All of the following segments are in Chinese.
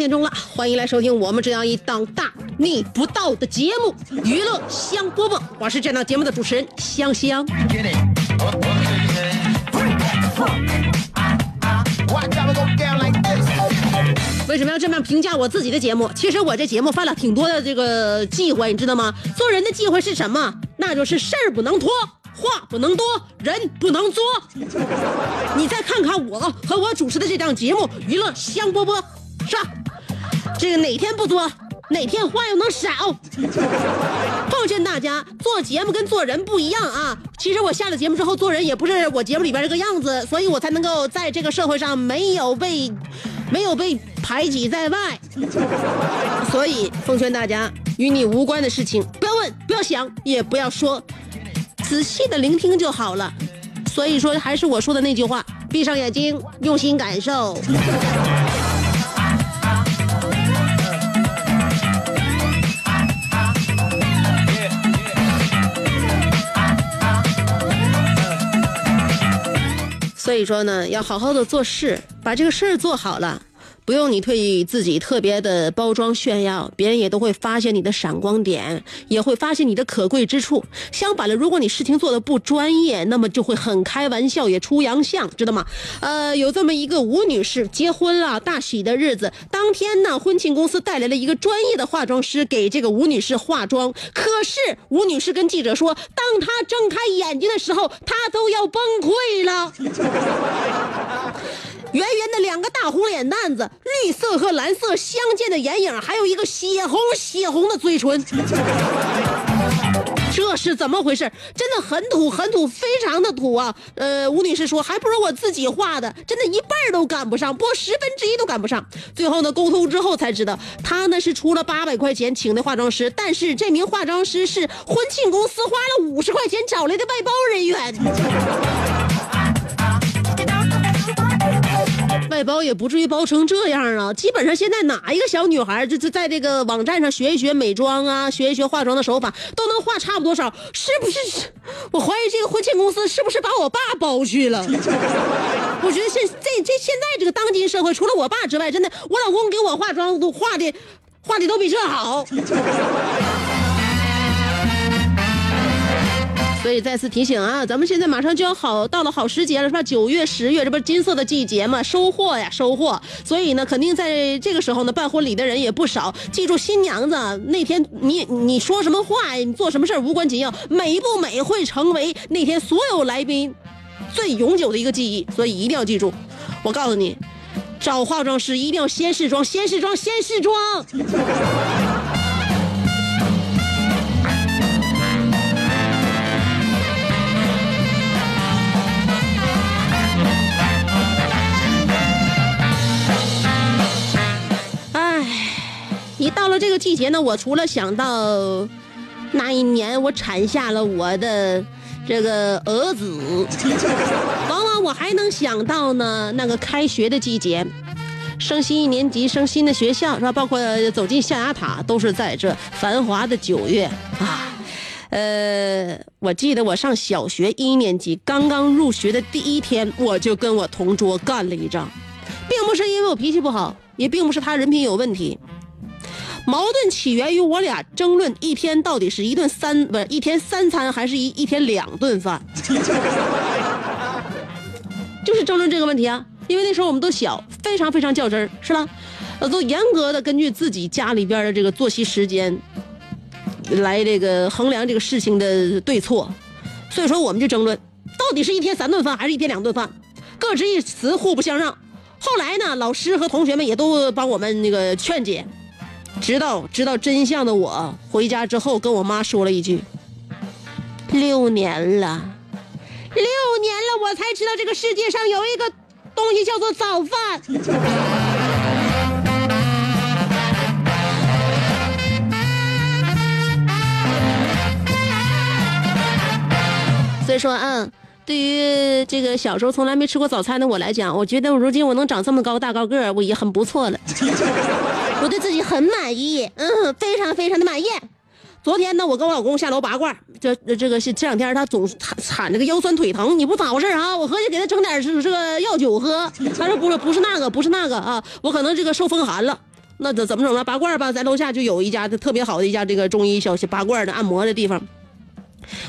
点钟了，欢迎来收听我们这样一档大逆不道的节目《娱乐香饽饽》，我是这档节目的主持人香香。为什么要这么评价我自己的节目？其实我这节目犯了挺多的这个忌讳，你知道吗？做人的忌讳是什么？那就是事儿不能拖，话不能多，人不能作。你再看看我和我主持的这档节目《娱乐香饽饽》，是吧？这个哪天不作，哪天话又能少？奉劝大家，做节目跟做人不一样啊！其实我下了节目之后做人也不是我节目里边这个样子，所以我才能够在这个社会上没有被没有被排挤在外。所以奉劝大家，与你无关的事情不要问，不要想，也不要说，仔细的聆听就好了。所以说，还是我说的那句话：闭上眼睛，用心感受。所以说呢，要好好的做事，把这个事儿做好了，不用你对自己特别的包装炫耀，别人也都会发现你的闪光点，也会发现你的可贵之处。相反了，如果你事情做的不专业，那么就会很开玩笑，也出洋相，知道吗？呃，有这么一个吴女士结婚了，大喜的日子，当天呢，婚庆公司带来了一个专业的化妆师给这个吴女士化妆。可是吴女士跟记者说，当她睁开眼睛的时候，她都要崩溃了。圆圆的两个大红脸蛋子，绿色和蓝色相间的眼影，还有一个血红血红的嘴唇。这是怎么回事？真的很土，很土，非常的土啊！呃，吴女士说，还不如我自己画的，真的一半都赶不上，不十分之一都赶不上。最后呢，沟通之后才知道，她呢是出了八百块钱请的化妆师，但是这名化妆师是婚庆公司花了五十块钱找来的外包人员。外包也不至于包成这样啊！基本上现在哪一个小女孩，就是在这个网站上学一学美妆啊，学一学化妆的手法，都能画差不多少？是不是？我怀疑这个婚庆公司是不是把我爸包去了？我觉得现这这现在这个当今社会，除了我爸之外，真的，我老公给我化妆都画的，画的都比这好。所以再次提醒啊，咱们现在马上就要好到了好时节了，是吧？九月、十月，这不是金色的季节嘛，收获呀，收获。所以呢，肯定在这个时候呢，办婚礼的人也不少。记住，新娘子那天你你说什么话，你做什么事儿无关紧要，美不美会成为那天所有来宾最永久的一个记忆。所以一定要记住，我告诉你，找化妆师一定要先试妆，先试妆，先试妆。一到了这个季节呢，我除了想到那一年我产下了我的这个儿子，往往我还能想到呢那个开学的季节，升新一年级，升新的学校是吧？包括走进象牙塔，都是在这繁华的九月啊。呃，我记得我上小学一年级，刚刚入学的第一天，我就跟我同桌干了一仗，并不是因为我脾气不好，也并不是他人品有问题。矛盾起源于我俩争论一天到底是一顿三不是一天三餐还是一一天两顿饭，就是争论这个问题啊。因为那时候我们都小，非常非常较真儿，是吧？呃，都严格的根据自己家里边的这个作息时间来这个衡量这个事情的对错，所以说我们就争论，到底是一天三顿饭还是一天两顿饭，各执一词，互不相让。后来呢，老师和同学们也都帮我们那个劝解，直到知道真相的我回家之后，跟我妈说了一句：“六年了，六年了，我才知道这个世界上有一个东西叫做早饭。”所以说，嗯，对于这个小时候从来没吃过早餐的我来讲，我觉得我如今我能长这么高大高个儿，我也很不错了。我对自己很满意，嗯，非常非常的满意。昨天呢，我跟我老公下楼拔罐，这这个是这两天他总喊喊这个腰酸腿疼，你不咋回事啊？我合计给他整点是这个药酒喝，他说不是不是那个不是那个啊，我可能这个受风寒了。那怎怎么整呢？拔罐吧，咱楼下就有一家特别好的一家这个中医小拔罐的按摩的地方。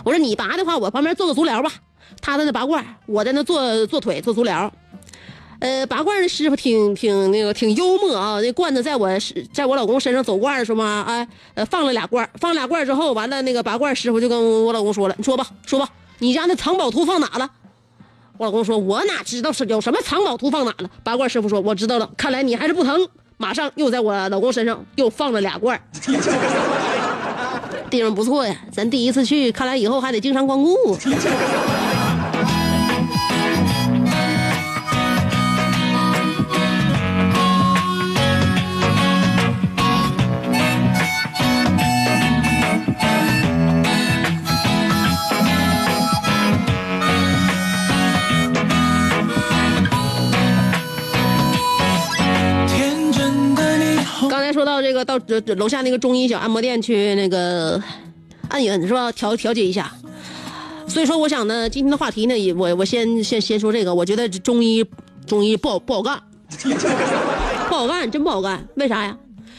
我说你拔的话，我旁边做个足疗吧。他在那拔罐，我在那做做腿做足疗。呃，拔罐的师傅挺挺那个挺幽默啊。那罐子在我在我老公身上走罐的时候嘛，哎，呃，放了俩罐，放俩罐之后，完了那个拔罐师傅就跟我老公说了：“你说吧，说吧，你家那藏宝图放哪了？”我老公说：“我哪知道是有什么藏宝图放哪了？”拔罐师傅说：“我知道了，看来你还是不疼。”马上又在我老公身上又放了俩罐。地方不错呀，咱第一次去，看来以后还得经常光顾。到，楼下那个中医小按摩店去那个按一按是吧？调调节一下。所以说，我想呢，今天的话题呢，也我我先先先说这个，我觉得中医中医不好不好干，不好干，真不好干。为啥呀？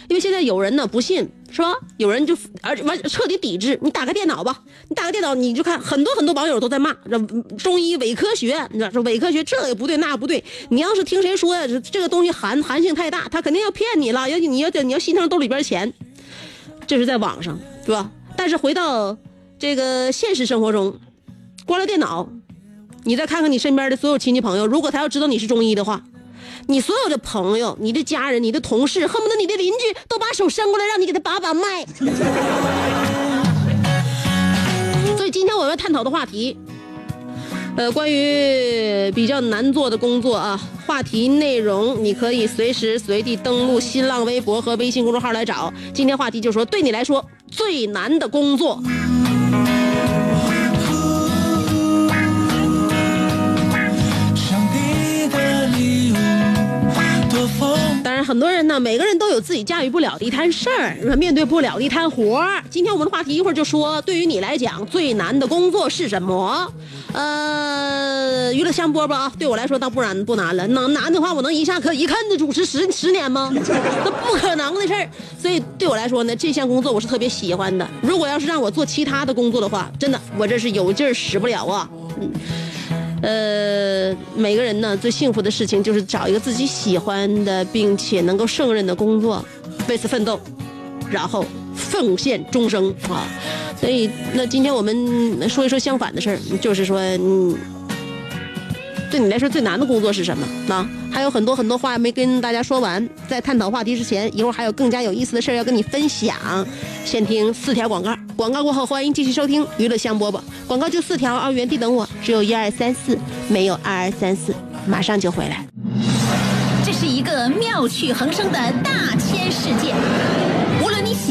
因为现在有人呢不信，是吧？有人就而完彻底抵制。你打开电脑吧，你打开电脑你就看很多很多网友都在骂这中医伪科学，你知道说伪科学这也不对那也不对。你要是听谁说呀，这个东西含含性太大，他肯定要骗你了，要你要你要心疼兜里边钱。这是在网上，是吧？但是回到这个现实生活中，关了电脑，你再看看你身边的所有亲戚朋友，如果他要知道你是中医的话，你所有的朋友、你的家人、你的同事，恨不得你的邻居都把手伸过来让你给他把把脉。所以今天我们要探讨的话题，呃，关于比较难做的工作啊，话题内容你可以随时随地登录新浪微博和微信公众号来找。今天话题就是说，对你来说最难的工作。当然，很多人呢，每个人都有自己驾驭不了的一摊事儿，面对不了的一摊活儿。今天我们的话题一会儿就说，对于你来讲最难的工作是什么？呃，娱乐香饽饽啊，对我来说倒不然不难了。能难的话，我能一下可一看就主持十十年吗？那不可能的事儿。所以对我来说呢，这项工作我是特别喜欢的。如果要是让我做其他的工作的话，真的我这是有劲儿使不了啊。嗯。呃，每个人呢最幸福的事情就是找一个自己喜欢的，并且能够胜任的工作，为此奋斗，然后奉献终生啊！所以，那今天我们说一说相反的事儿，就是说，嗯，对你来说最难的工作是什么？那还有很多很多话没跟大家说完，在探讨话题之前，一会儿还有更加有意思的事儿要跟你分享。先听四条广告，广告过后欢迎继续收听娱乐香饽饽。广告就四条啊，原地等我，只有一二三四，没有二二三四，马上就回来。这是一个妙趣横生的大千世界。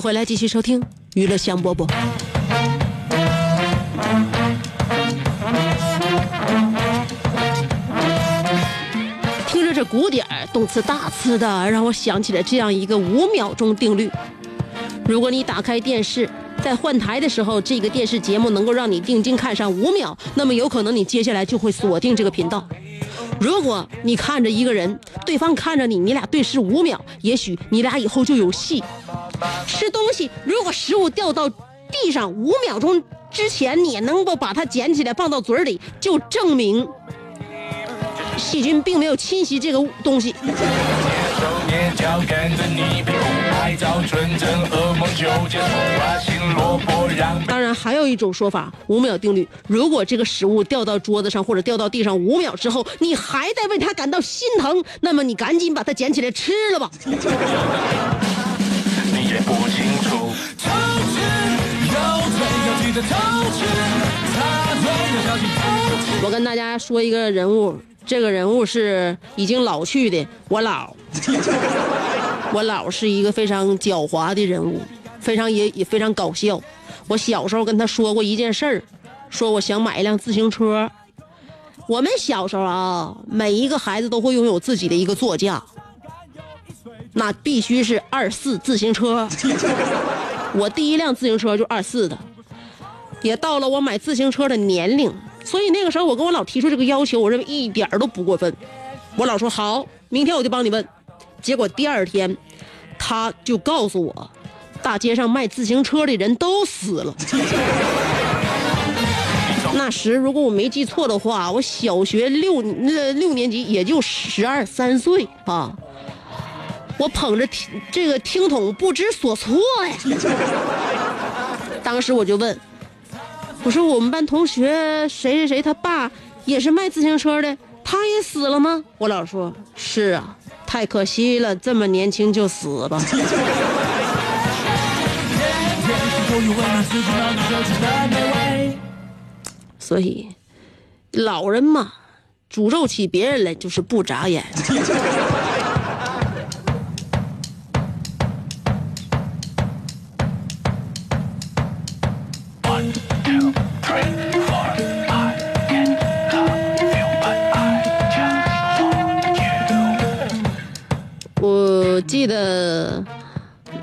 回来，继续收听娱乐香饽饽。听着这鼓点儿动次大次的，让我想起了这样一个五秒钟定律：如果你打开电视，在换台的时候，这个电视节目能够让你定睛看上五秒，那么有可能你接下来就会锁定这个频道。如果你看着一个人，对方看着你，你俩对视五秒，也许你俩以后就有戏。吃东西，如果食物掉到地上五秒钟之前，你能够把它捡起来放到嘴里，就证明细菌并没有侵袭这个东西。当然，还有一种说法，五秒定律。如果这个食物掉到桌子上或者掉到地上五秒之后，你还在为它感到心疼，那么你赶紧把它捡起来吃了吧。你也不清楚。我跟大家说一个人物，这个人物是已经老去的我姥。我姥 是一个非常狡猾的人物，非常也也非常搞笑。我小时候跟他说过一件事儿，说我想买一辆自行车。我们小时候啊，每一个孩子都会拥有自己的一个座驾，那必须是二四自行车。我第一辆自行车就二四的，也到了我买自行车的年龄，所以那个时候我跟我老提出这个要求，我认为一点儿都不过分。我老说好，明天我就帮你问。结果第二天，他就告诉我，大街上卖自行车的人都死了。那时如果我没记错的话，我小学六那六年级也就十二三岁啊。我捧着听这个听筒不知所措呀。当时我就问，我说我们班同学谁谁谁他爸也是卖自行车的，他也死了吗？我姥说，是啊，太可惜了，这么年轻就死了。所以，老人嘛，诅咒起别人来就是不眨眼。记得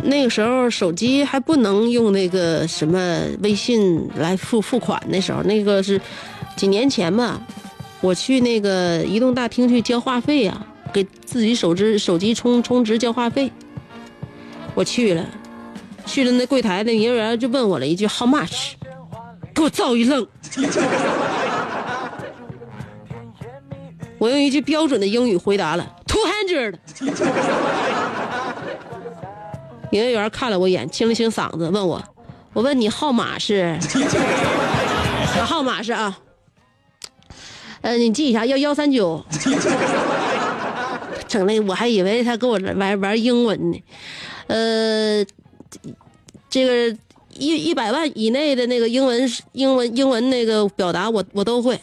那个时候手机还不能用那个什么微信来付付款，那时候那个是几年前吧。我去那个移动大厅去交话费呀、给自己手机手机充充值交话费。我去了，去了那柜台那营业员就问我了一句 “How much”，给我造一愣。我用一句标准的英语回答了 “two hundred”。营业员看了我一眼，清了清嗓子，问我：“我问你号码是？号码是啊？呃，你记一下，幺幺三九。整的我还以为他跟我玩玩英文呢。呃，这个一一百万以内的那个英文英文英文那个表达我我都会。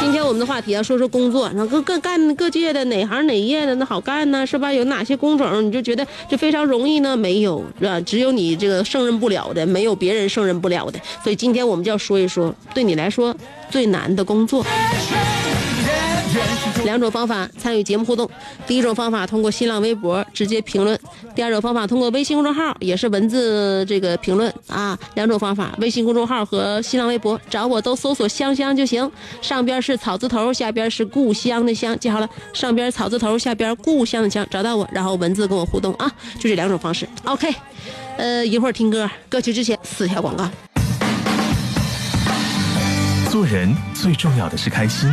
今天我们的话题啊说说工作，然后各各干各界的哪行哪业的那好干呢？是吧？有哪些工种你就觉得就非常容易呢？没有，是吧？只有你这个胜任不了的，没有别人胜任不了的。所以今天我们就要说一说对你来说最难的工作。两种方法参与节目互动，第一种方法通过新浪微博直接评论，第二种方法通过微信公众号也是文字这个评论啊。两种方法，微信公众号和新浪微博找我都搜索“香香”就行，上边是草字头，下边是故乡的乡，记好了，上边草字头，下边故乡的乡，找到我，然后文字跟我互动啊，就这两种方式。OK，呃，一会儿听歌，歌曲之前四条广告。做人最重要的是开心，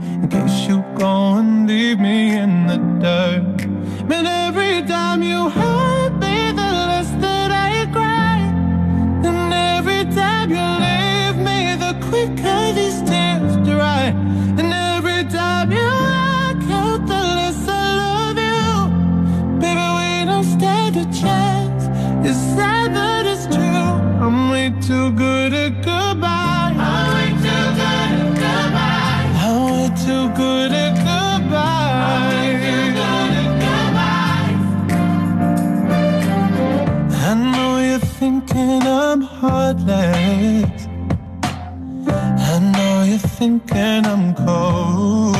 In case you go and leave me in the dirt. But every time you hurt me, thinking I'm cold.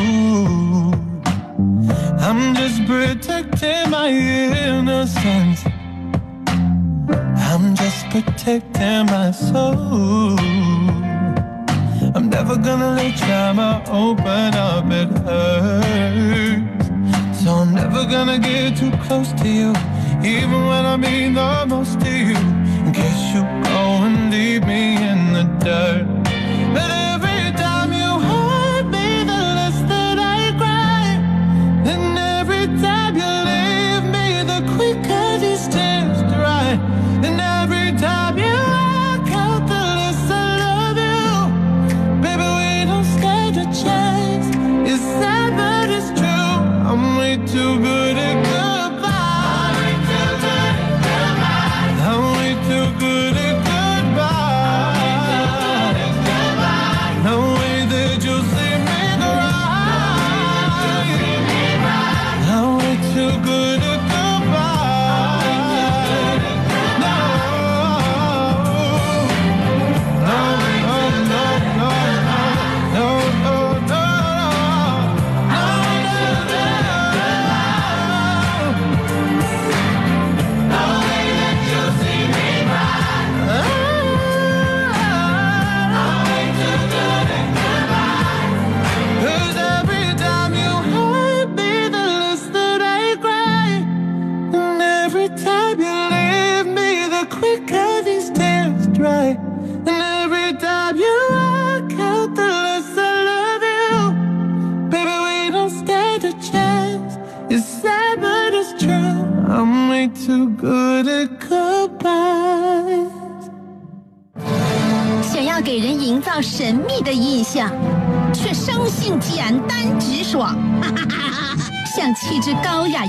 I'm just protecting my innocence. I'm just protecting my soul. I'm never gonna let drama open up, it hurts. So I'm never gonna get too close to you, even when I mean the most to you. In case you go and leave me in the dirt.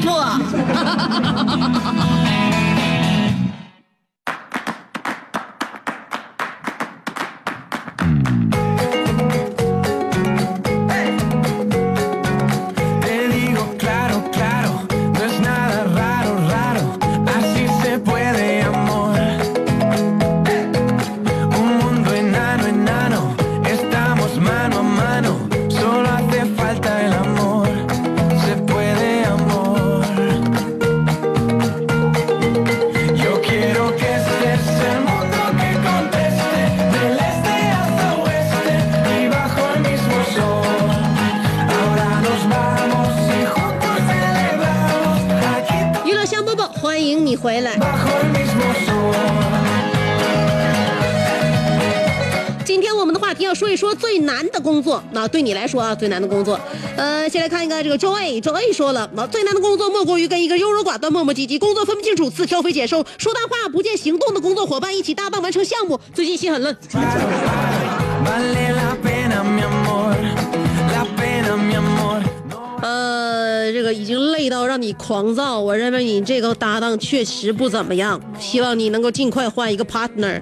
不。回来。今天我们的话题要说一说最难的工作。那、对你来说啊，最难的工作，呃，先来看一个这个 Joy，Joy 说了，那、最难的工作莫过于跟一个优柔寡断、磨磨唧唧、工作分不清楚、自挑肥拣瘦、说大话不见行动的工作伙伴一起搭档完成项目，最近心很累。已经累到让你狂躁，我认为你这个搭档确实不怎么样，希望你能够尽快换一个 partner。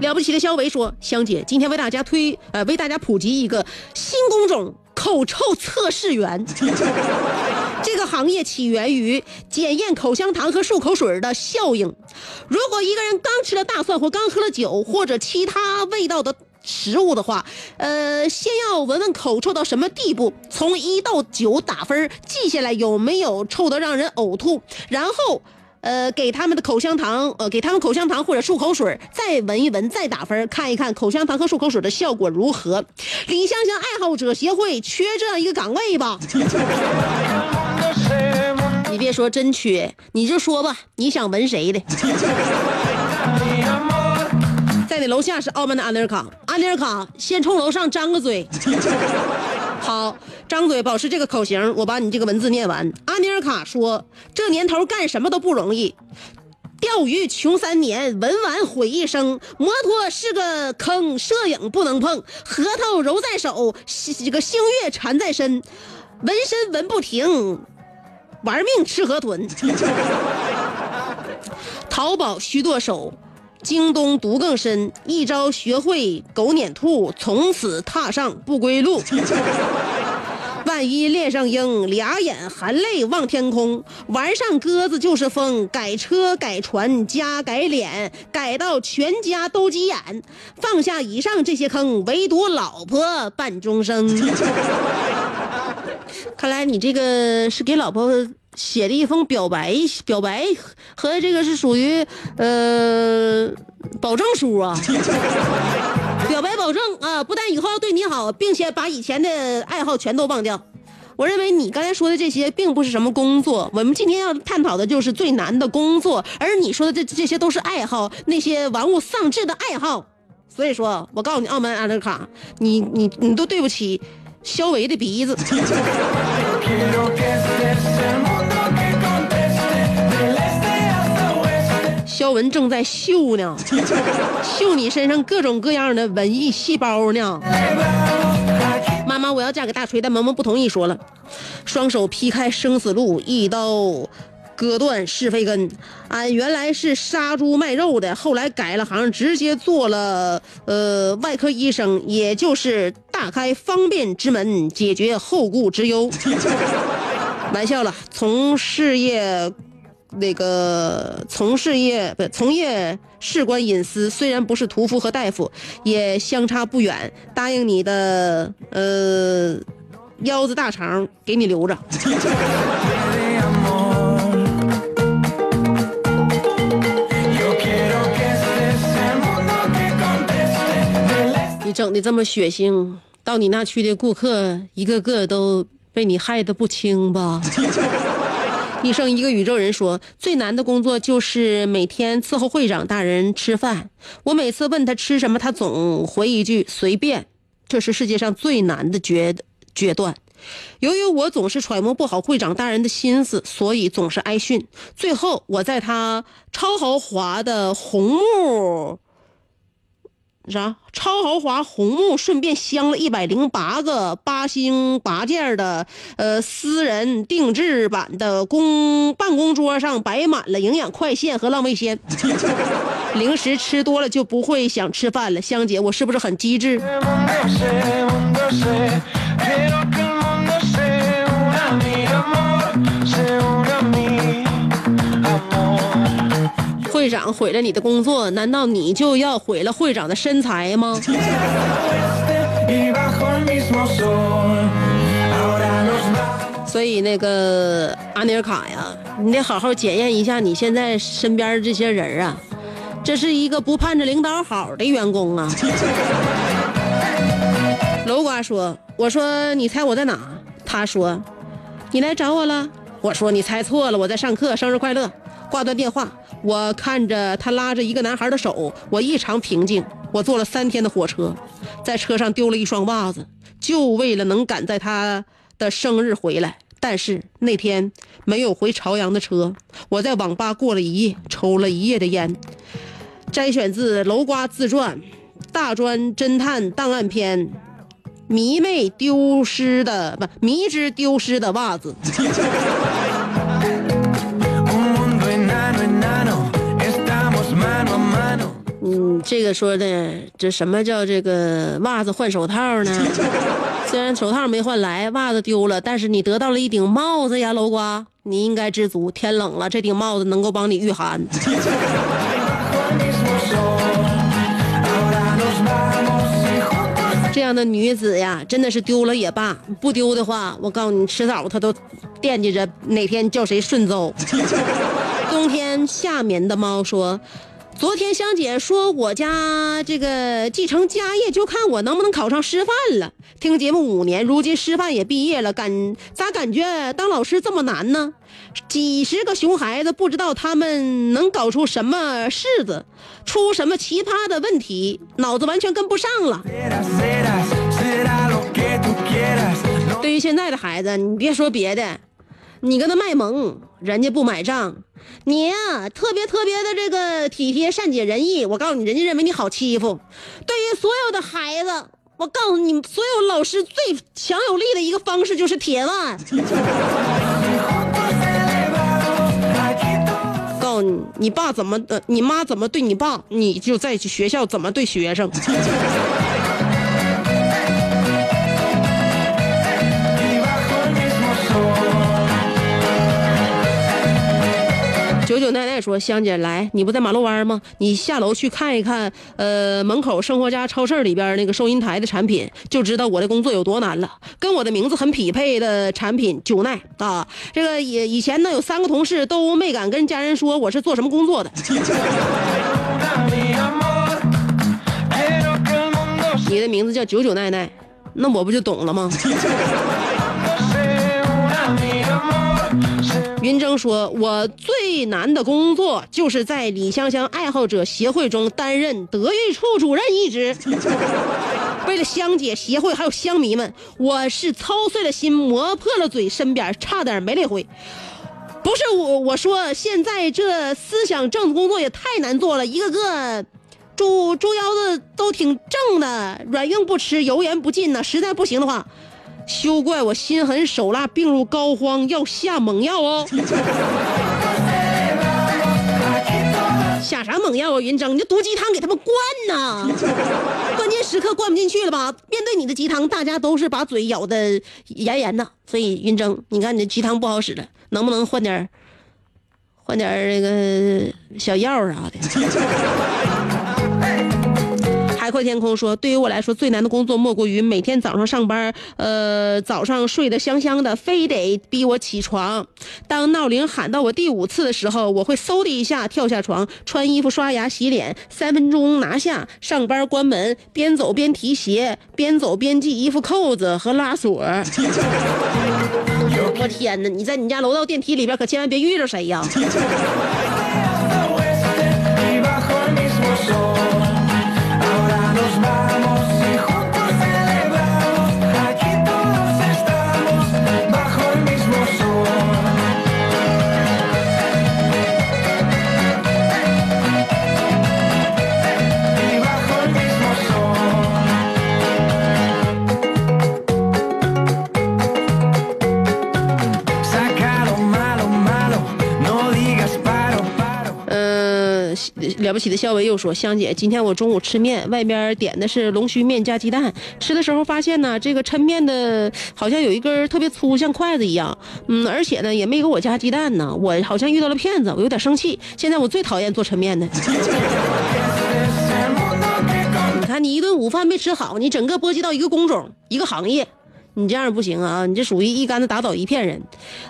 了不起的肖维说：“香姐，今天为大家推呃为大家普及一个新工种——口臭测试员。这个行业起源于检验口香糖和漱口水的效应。如果一个人刚吃了大蒜或刚喝了酒或者其他味道的。”食物的话，呃，先要闻闻口臭到什么地步，从一到九打分，记下来有没有臭得让人呕吐，然后呃，给他们的口香糖，呃，给他们口香糖或者漱口水，再闻一闻，再打分，看一看口香糖和漱口水的效果如何。李香香爱好者协会缺这样一个岗位吧 你别说真缺，你就说吧，你想闻谁的？在楼下是傲慢的安尼尔卡，安尼尔卡先冲楼上张个嘴。好，张嘴保持这个口型，我把你这个文字念完。安尼尔卡说：“这年头干什么都不容易，钓鱼穷三年，文玩毁一生。摩托是个坑，摄影不能碰，核桃揉在手，西这个星月缠在身，纹身纹不停，玩命吃河豚。淘宝需剁手，京东毒更深，一朝学会狗撵兔，从此踏上不归路。万一恋上鹰，俩眼含泪望天空，玩上鸽子就是疯，改车改船加改脸，改到全家都急眼。放下以上这些坑，唯独老婆伴终生。看来你这个是给老婆写的一封表白，表白和这个是属于呃保证书啊。表白保证啊，不但以后要对你好，并且把以前的爱好全都忘掉。我认为你刚才说的这些并不是什么工作，我们今天要探讨的就是最难的工作，而你说的这这些都是爱好，那些玩物丧志的爱好。所以说，我告诉你，澳门安德卡，你你你都对不起肖维的鼻子。肖文正在秀呢，秀你身上各种各样的文艺细胞呢。妈妈，我要嫁给大锤，但萌萌不同意，说了，双手劈开生死路，一刀割断是非根。俺原来是杀猪卖肉的，后来改了行，直接做了呃外科医生，也就是大开方便之门，解决后顾之忧。玩笑了，从事业。那个从事业不从业事关隐私，虽然不是屠夫和大夫，也相差不远。答应你的呃腰子大肠给你留着。你整的这么血腥，到你那去的顾客一个个都被你害得不轻吧？医生，一个宇宙人说，最难的工作就是每天伺候会长大人吃饭。我每次问他吃什么，他总回一句随便。这是世界上最难的决决断。由于我总是揣摩不好会长大人的心思，所以总是挨训。最后，我在他超豪华的红木啥超豪华红木，顺便镶了一百零八个八星八件的呃私人定制版的公办公桌上摆满了营养快线和浪味仙，零食吃多了就不会想吃饭了。香姐，我是不是很机智？会长毁了你的工作，难道你就要毁了会长的身材吗. 所以那个阿尼尔卡呀，你得好好检验一下你现在身边这些人啊，这是一个不盼着领导好的员工啊。楼瓜说：“我说你猜我在哪？”他说：“你来找我了。”我说：“你猜错了，我在上课。生日快乐。”挂断电话，我看着他拉着一个男孩的手，我异常平静。我坐了三天的火车，在车上丢了一双袜子，就为了能赶在他的生日回来。但是那天没有回朝阳的车，我在网吧过了一夜，抽了一夜的烟。摘选自楼瓜自传《大专侦探档案篇》，迷妹丢失的不迷之丢失的袜子。这个说的这什么叫这个袜子换手套呢？虽然手套没换来，袜子丢了，但是你得到了一顶帽子呀，楼瓜，你应该知足。天冷了，这顶帽子能够帮你御寒。这样的女子呀，真的是丢了也罢，不丢的话，我告诉你，迟早她都惦记着哪天叫谁顺走。冬天夏眠的猫说。昨天香姐说我家这个继承家业就看我能不能考上师范了。听节目五年，如今师范也毕业了，感咋感觉当老师这么难呢？几十个熊孩子，不知道他们能搞出什么式子，出什么奇葩的问题，脑子完全跟不上了。对于现在的孩子，你别说别的，你跟他卖萌，人家不买账。你呀、特别特别的这个体贴、善解人意，我告诉你，人家认为你好欺负。对于所有的孩子，我告诉你，所有老师最强有力的一个方式就是铁腕。告诉你，你爸怎么的，你妈怎么对你爸，你就在学校怎么对学生。九九奶奶说：“香姐，来，你不在马路弯吗？你下楼去看一看，呃，门口生活家超市里边那个收银台的产品，就知道我的工作有多难了。跟我的名字很匹配的产品，九奈啊，这个以以前呢有三个同事都没敢跟家人说我是做什么工作的。你的名字叫九九奈奈，那我不就懂了吗？”云峥说：“我最难的工作就是在李香香爱好者协会中担任德育处主任一职。为了香姐协会还有香迷们，我是操碎了心，磨破了嘴，身边差点没累回。不是我，我说现在这思想政治工作也太难做了，一个个猪猪腰子都挺正的，软硬不吃，油盐不进呢。实在不行的话。”休怪我心狠手辣，病入膏肓，要下猛药哦！下啥猛药啊，云峥？你就毒鸡汤给他们灌呐！关键时刻灌不进去了吧？面对你的鸡汤，大家都是把嘴咬得严严的。所以云峥，你看你这鸡汤不好使了，能不能换点换点那个小药啥的？海阔天空说：“对于我来说，最难的工作莫过于每天早上上班，呃，早上睡得香香的，非得逼我起床。当闹铃喊到我第五次的时候，我会嗖的一下跳下床，穿衣服、刷牙、洗脸，三分钟拿下，上班关门，边走边提鞋，边走边系衣服扣子和拉锁。我天哪！你在你家楼道电梯里边，可千万别遇着谁呀！” my mind. 了不起的肖维又说：“香姐，今天我中午吃面，外边点的是龙须面加鸡蛋，吃的时候发现呢，这个抻面的好像有一根特别粗，像筷子一样，嗯，而且呢也没给我加鸡蛋呢，我好像遇到了骗子，我有点生气。现在我最讨厌做抻面的。你看，你一顿午饭没吃好，你整个波及到一个工种、一个行业。”你这样不行啊！你这属于一竿子打倒一片人。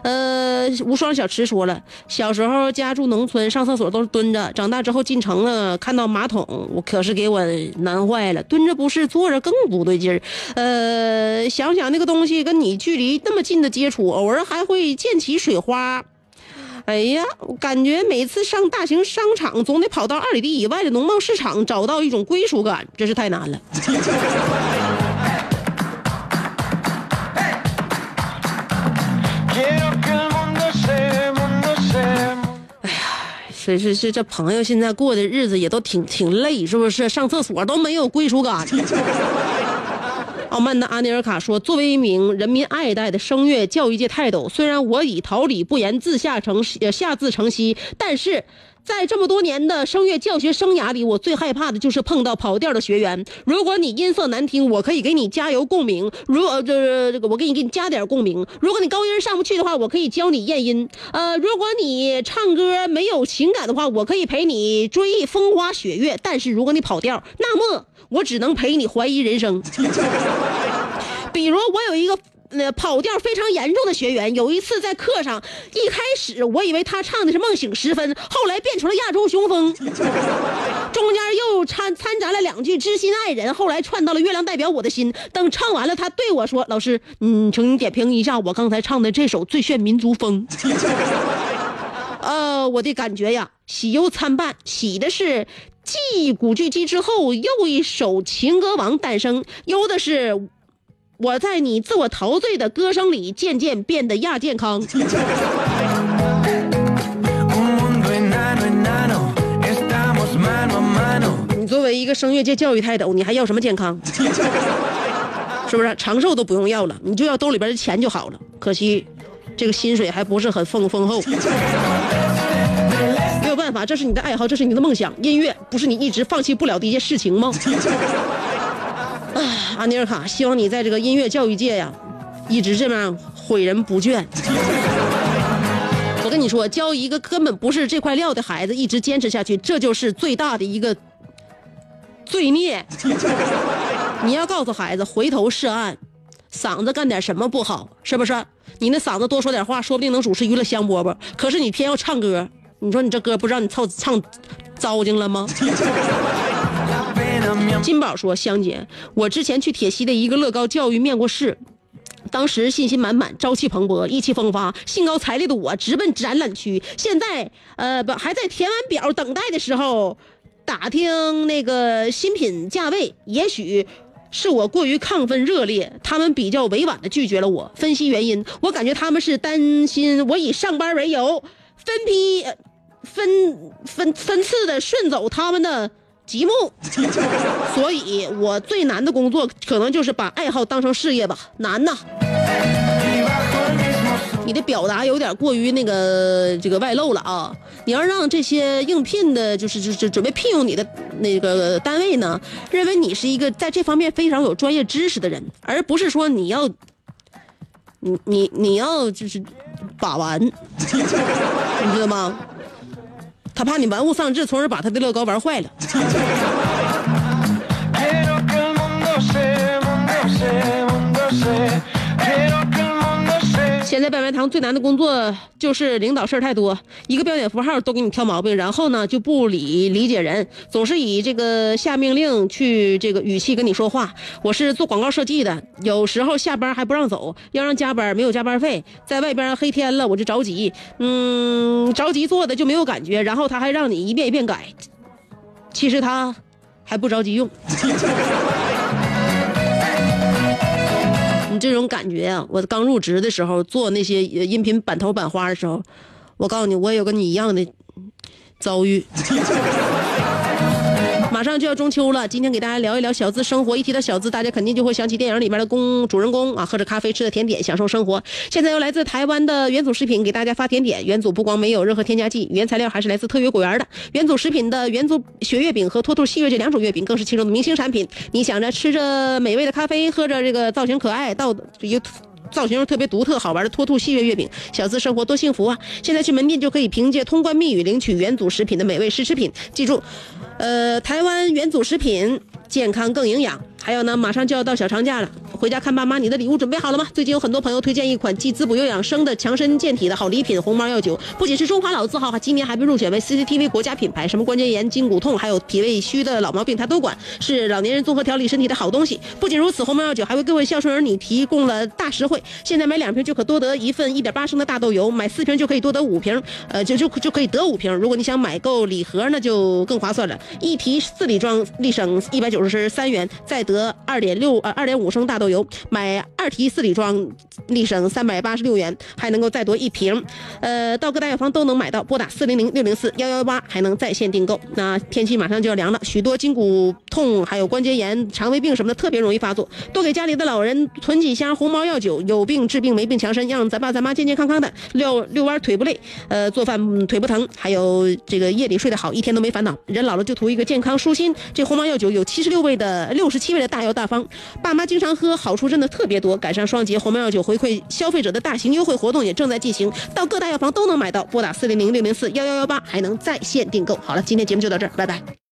呃，无双小池说了，小时候家住农村，上厕所都是蹲着，长大之后进城了，看到马桶，我可是给我难坏了。蹲着不是，坐着更不对劲儿。呃，想想那个东西跟你距离那么近的接触，偶尔还会溅起水花。哎呀，我感觉每次上大型商场，总得跑到二里地以外的农贸市场，找到一种归属感，真是太难了。是是是，这朋友现在过的日子也都挺挺累，是不是？上厕所都没有归属感。傲慢的阿尼尔卡说：“作为一名人民爱戴的声乐教育界泰斗，虽然我已桃李不言，自下成下自成蹊，但是。”在这么多年的声乐教学生涯里，我最害怕的就是碰到跑调的学员。如果你音色难听，我可以给你加油共鸣；如呃这这个，我给你给你加点共鸣。如果你高音上不去的话，我可以教你咽音。呃，如果你唱歌没有情感的话，我可以陪你追风花雪月。但是如果你跑调，那么我只能陪你怀疑人生。比如我有一个。那跑调非常严重的学员，有一次在课上，一开始我以为他唱的是《梦醒时分》，后来变成了《亚洲雄风》，中间又掺掺杂了两句《知心爱人》，后来串到了《月亮代表我的心》。等唱完了，他对我说：“老师，嗯，请你点评一下我刚才唱的这首《最炫民族风》。” 呃，我的感觉呀，喜忧参半，喜的是继古巨基之后又一首情歌王诞生，忧的是。我在你自我陶醉的歌声里，渐渐变得亚健康。你作为一个声乐界教育泰斗，你还要什么健康？是不是长寿都不用要了？你就要兜里边的钱就好了。可惜，这个薪水还不是很丰丰厚。没有办法，这是你的爱好，这是你的梦想，音乐不是你一直放弃不了的一件事情吗？啊阿尼尔卡，希望你在这个音乐教育界呀，一直这样诲人不倦。我跟你说，教一个根本不是这块料的孩子，一直坚持下去，这就是最大的一个罪孽。你要告诉孩子，回头是岸，嗓子干点什么不好？是不是？你那嗓子多说点话，说不定能主持娱乐香饽饽。可是你偏要唱歌，你说你这歌不让你唱唱糟践了吗？金宝说：“香姐，我之前去铁西的一个乐高教育面过试，当时信心满满，朝气蓬勃，意气风发，兴高采烈的我直奔展览区。现在，呃，不还在填完表等待的时候，打听那个新品价位。也许是我过于亢奋热烈，他们比较委婉的拒绝了我。分析原因，我感觉他们是担心我以上班为由，分批、分分分次的顺走他们的。”积木，所以我最难的工作可能就是把爱好当成事业吧，难呐。你的表达有点过于那个这个外露了啊！你要让这些应聘的，就是就是准备聘用你的那个单位呢，认为你是一个在这方面非常有专业知识的人，而不是说你要，你你你要就是把玩，你知道吗？他怕你玩物丧志，从而把他的乐高玩坏了。现在白白堂最难的工作就是领导事儿太多，一个标点符号都给你挑毛病，然后呢就不理理解人，总是以这个下命令去这个语气跟你说话。我是做广告设计的，有时候下班还不让走，要让加班，没有加班费，在外边黑天了我就着急，嗯，着急做的就没有感觉，然后他还让你一遍一遍改，其实他还不着急用。这种感觉啊！我刚入职的时候做那些音频版头版花的时候，我告诉你，我有跟你一样的遭遇。马上就要中秋了，今天给大家聊一聊小资生活。一提到小资，大家肯定就会想起电影里面的公主人公啊，喝着咖啡，吃着甜点，享受生活。现在由来自台湾的元祖食品给大家发甜点，元祖不光没有任何添加剂，原材料还是来自特约果园的。元祖食品的元祖雪月饼和脱兔细月这两种月饼更是其中的明星产品。你想着吃着美味的咖啡，喝着这个造型可爱、到有造型特别独特、好玩的脱兔细月月饼，小资生活多幸福啊！现在去门店就可以凭借通关密语领取元祖食品的美味试吃品。记住，呃，台湾元祖食品，健康更营养。还有呢，马上就要到小长假了，回家看爸妈，你的礼物准备好了吗？最近有很多朋友推荐一款既滋补又养生的强身健体的好礼品——红毛药酒，不仅是中华老字号，今年还被入选为 CCTV 国家品牌。什么关节炎、筋骨痛，还有脾胃虚的老毛病，它都管，是老年人综合调理身体的好东西。不仅如此，红毛药酒还为各位孝顺儿女提供了大实惠，现在买两瓶就可多得一份一点八升的大豆油，买四瓶就可以多得五瓶，呃，就就就可以得五瓶。如果你想买够礼盒，那就更划算了，一提四里装，立省一百九十三元，再得二点六。呃，二点五升大豆油，买二提四里装，立省三百八十六元，还能够再多一瓶。呃，到各大药房都能买到，拨打四零零六零四幺幺八，还能在线订购。那天气马上就要凉了，许多筋骨痛、还有关节炎、肠胃病什么的，特别容易发作。多给家里的老人囤几箱红毛药酒，有病治病，没病强身，让咱爸咱妈健健康康的，遛遛弯腿不累，呃，做饭腿不疼，还有这个夜里睡得好，一天都没烦恼。人老了就图一个健康舒心。这鸿茅药酒有七十六味的六十七味的大药大方。爸妈经常喝，好处真的特别多。赶上双节鸿茅药酒回馈消费者的大型优惠活动也正在进行，到各大药房都能买到。拨打四零零六零四幺幺幺八，还能在线订购。好了，今天节目就到这儿，拜拜。